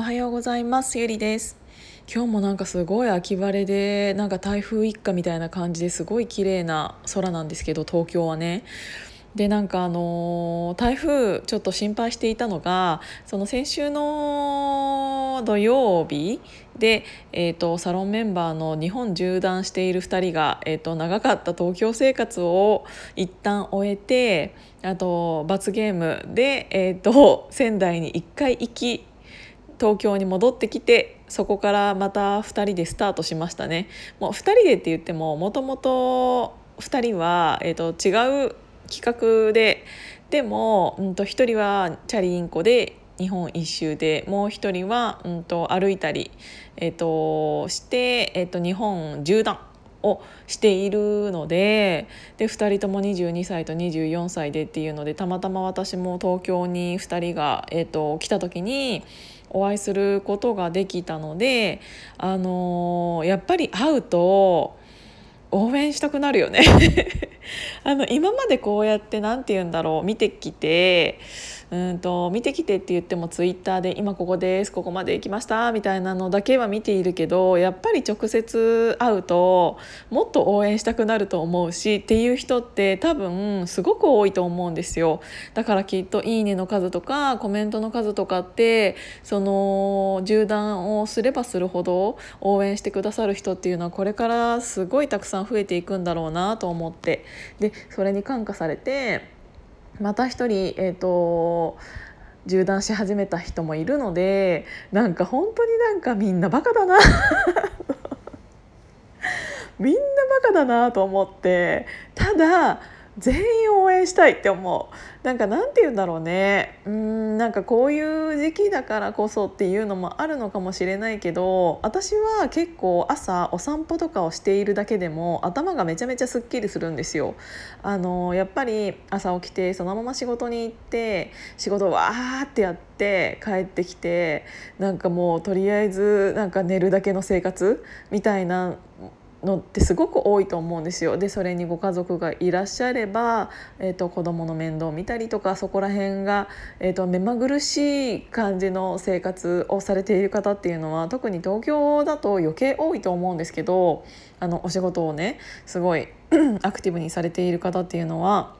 おはようございます。ゆりです。今日もなんかすごい秋晴れでなんか台風一過みたいな感じですごい綺麗な空なんですけど東京はね。でなんかあの台風ちょっと心配していたのがその先週の土曜日で、えーと、サロンメンバーの日本縦断している2人が、えーと、長かった東京生活を一旦終えてあと罰ゲームで、えーと 仙台に1回行き東京に戻ってきてそこからまた2人でスタートしましたね。もう2人でって言ってももともと2人は、えーと違う企画ででも、うん、と1人はチャリインコで日本一周でもう一人は、うん、と歩いたり、えー、として、えー、と日本縦断をしているのでで2人とも22歳と24歳でっていうのでたまたま私も東京に2人が、えー、と来た時にお会いすることができたので、あのー、やっぱり会うと応援したくなるよね。あの今までこうやって何て言うんだろう見てきてうんと見てきてって言ってもツイッターで「今ここですここまで行きました」みたいなのだけは見ているけどやっぱり直接会うともっと応援したくなると思うしっていう人って多分すごく多いと思うんですよ。だからきっと「いいね」の数とかコメントの数とかってその縦断をすればするほど応援してくださる人っていうのはこれからすごいたくさん増えていくんだろうなと思って。でそれに感化されてまた一人、えーと、縦断し始めた人もいるのでなんか本当になんかみんなバカだな。みんなバカだなと思って。ただ全員応援したいって思う。なんかなんて言うんだろうね。うんなんかこういう時期だからこそっていうのもあるのかもしれないけど私は結構朝お散歩とかをしているだけでも頭がめちゃめちゃすっきりするんですよ。あのやっぱり朝起きてそのまま仕事に行って仕事わーってやって帰ってきてなんかもうとりあえずなんか寝るだけの生活みたいなのってすごく多いと思うんですよ。でそれにご家族がいらっしゃれば、えーと、子どもの面倒を見たりとかそこら辺が、えーと、目まぐるしい感じの生活をされている方っていうのは特に東京だと余計多いと思うんですけどあのお仕事をねすごい アクティブにされている方っていうのは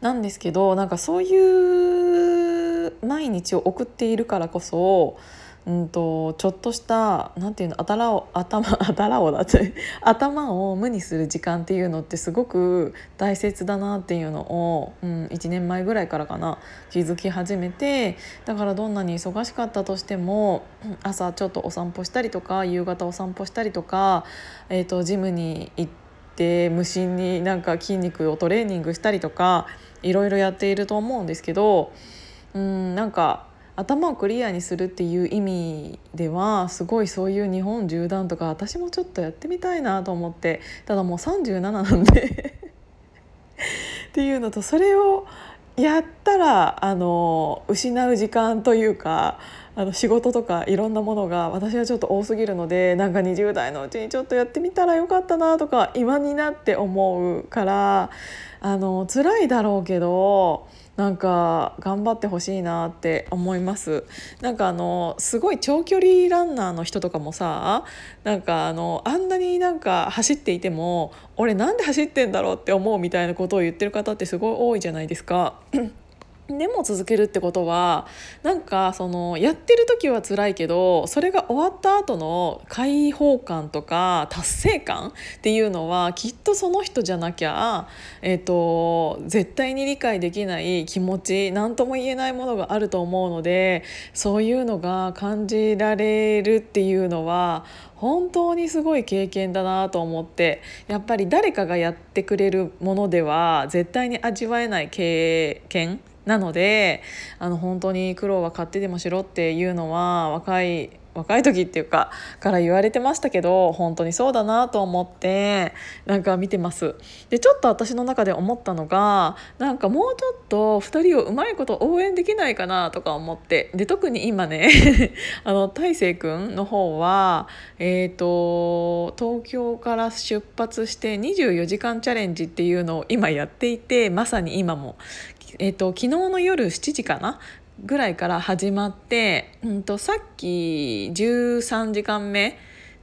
なんですけどなんかそういう毎日を送っているからこそうんと、ちょっとしたなんていうの頭を頭頭 をだって頭を無にする時間っていうのってすごく大切だなっていうのを、うん、1年前ぐらいからかな気づき始めてだからどんなに忙しかったとしても朝ちょっとお散歩したりとか夕方お散歩したりとか、えーと、ジムに行って無心になんか筋肉をトレーニングしたりとかいろいろやっていると思うんですけどうんなんか頭をクリアにするっていう意味ではすごいそういう日本縦断とか私もちょっとやってみたいなと思ってただもう37なんで っていうのとそれをやったらあの失う時間というかあの仕事とかいろんなものが私はちょっと多すぎるのでなんか20代のうちにちょっとやってみたらよかったなとか今になって思うからあの辛いだろうけどなんか頑張ってほしいなって思いますなんかあのすごい長距離ランナーの人とかもさなんかあのあんなになんか走っていても俺なんで走ってんだろうって思うみたいなことを言ってる方ってすごい多いじゃないですか。でも続けるってことはなんかそのやってる時は辛いけどそれが終わった後の解放感とか達成感っていうのはきっとその人じゃなきゃ、えーと、絶対に理解できない気持ち何とも言えないものがあると思うのでそういうのが感じられるっていうのは本当にすごい経験だなと思ってやっぱり誰かがやってくれるものでは絶対に味わえない経験なのであの本当に苦労は買ってでもしろっていうのは若い若い時っていうかから言われてましたけど本当にそうだなと思ってなんか見てます。でちょっと私の中で思ったのがなんかもうちょっと2人をうまいこと応援できないかなとか思ってで特に今ね あの大成君の方はえっ、ー、と東京から出発して24時間チャレンジっていうのを今やっていてまさに今も。えーと、昨日の夜7時かなぐらいから始まって、うんと、さっき13時間目っ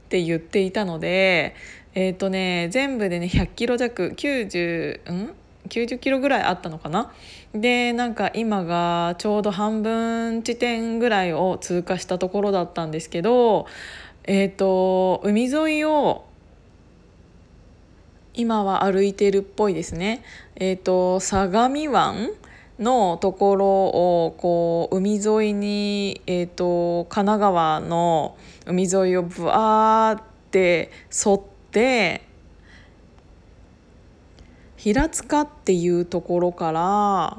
て言っていたのでえっ、ー、とね全部でね100キロ弱90ん？90キロぐらいあったのかな？でなんか今がちょうど半分地点ぐらいを通過したところだったんですけどえっ、ー、と海沿いを今は歩いてるっぽいですね。えっ、ー、と相模湾のところをこう海沿いに、えーと、神奈川の海沿いをぶわーって沿って平塚っていうところから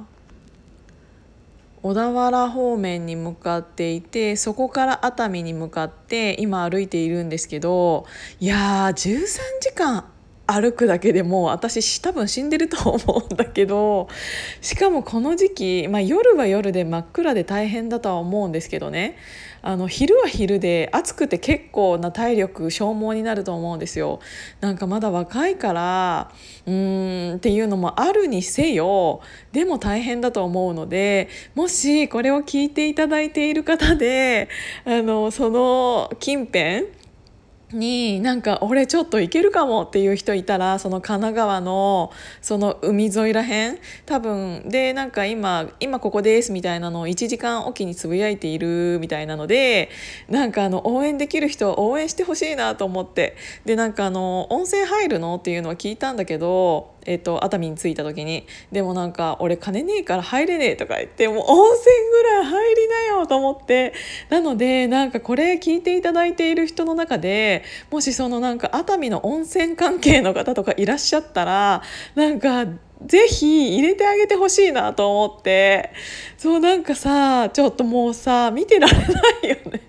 小田原方面に向かっていてそこから熱海に向かって今歩いているんですけどいやー13時間歩くだけでも私多分死んでると思うんだけどしかもこの時期、まあ、夜は夜で真っ暗で大変だとは思うんですけどねあの昼は昼で暑くて結構な体力消耗になると思うんですよ。なんかまだ若いからうーんっていうのもあるにせよでも大変だと思うのでもしこれを聞いていただいている方であのその近辺になんか俺ちょっと行けるかもっていう人いたらその神奈川のその海沿いらへん？多分。でなんか今今ここですみたいなのを1時間おきにつぶやいているみたいなのでなんかあの応援できる人は応援してほしいなと思って。でなんかあの温泉入るの？っていうのは聞いたんだけどえーと、熱海に着いた時にでもなんか俺金ねえから入れねえとか言ってもう温泉ぐらい入りなよと思ってなのでなんかこれ聞いていただいている人の中でもしそのなんか熱海の温泉関係の方とかいらっしゃったらなんかぜひ入れてあげてほしいなと思ってそうなんかさちょっともうさ見てられないよね。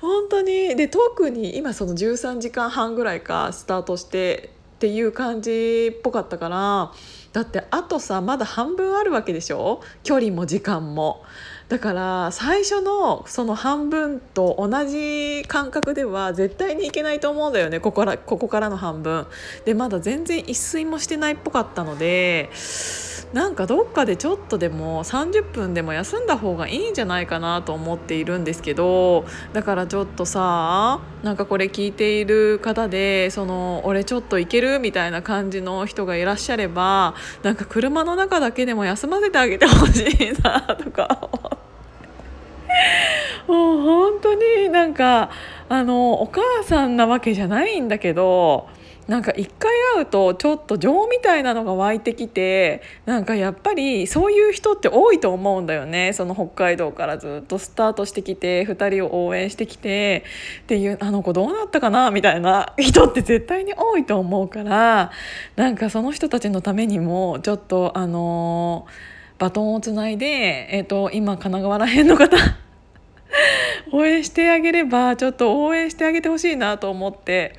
本当に。で特に今その13時間半ぐらいかスタートしてっていう感じっぽかったからだってあとさまだ半分あるわけでしょ？距離も時間も。だから最初のその半分と同じ感覚では絶対にいけないと思うんだよねここらここからの半分。でまだ全然一睡もしてないっぽかったのでなんかどっかでちょっとでも30分でも休んだ方がいいんじゃないかなと思っているんですけどだからちょっとさなんかこれ聞いている方でその俺ちょっと行けるみたいな感じの人がいらっしゃればなんか車の中だけでも休ませてあげてほしいなとか。もう本当になんかあのお母さんなわけじゃないんだけどなんか一回会うとちょっと情みたいなのが湧いてきてなんかやっぱりそういう人って多いと思うんだよねその北海道からずっとスタートしてきて2人を応援してきてっていうあの子どうなったかな？みたいな人って絶対に多いと思うからなんかその人たちのためにもちょっとあのバトンをつないで、えーと、今神奈川ら辺の方応援してあげればちょっと応援してあげてほしいなと思って。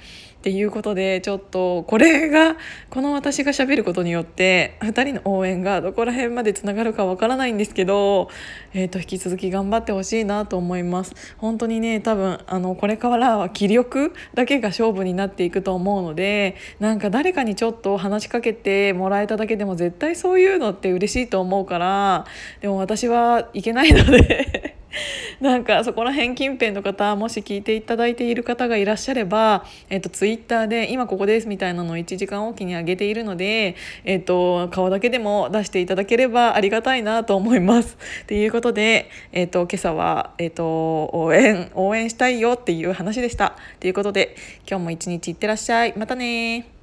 っていうことでちょっとこれが この私がしゃべることによって2人の応援がどこら辺までつながるかわからないんですけど、えー、と引き続き頑張ってほしいなと思います。本当にね多分あのこれからは気力だけが勝負になっていくと思うのでなんか誰かにちょっと話しかけてもらえただけでも絶対そういうのって嬉しいと思うからでも私はいけないので なんかそこら辺近辺の方もし聞いていただいている方がいらっしゃれば、えっと、ツイッターで「今ここです」みたいなのを1時間おきに上げているので、えっと、顔だけでも出していただければありがたいなと思います。ということで、えっと、今朝は、えっと、応援応援したいよっていう話でした。ということで今日も一日いってらっしゃい。またね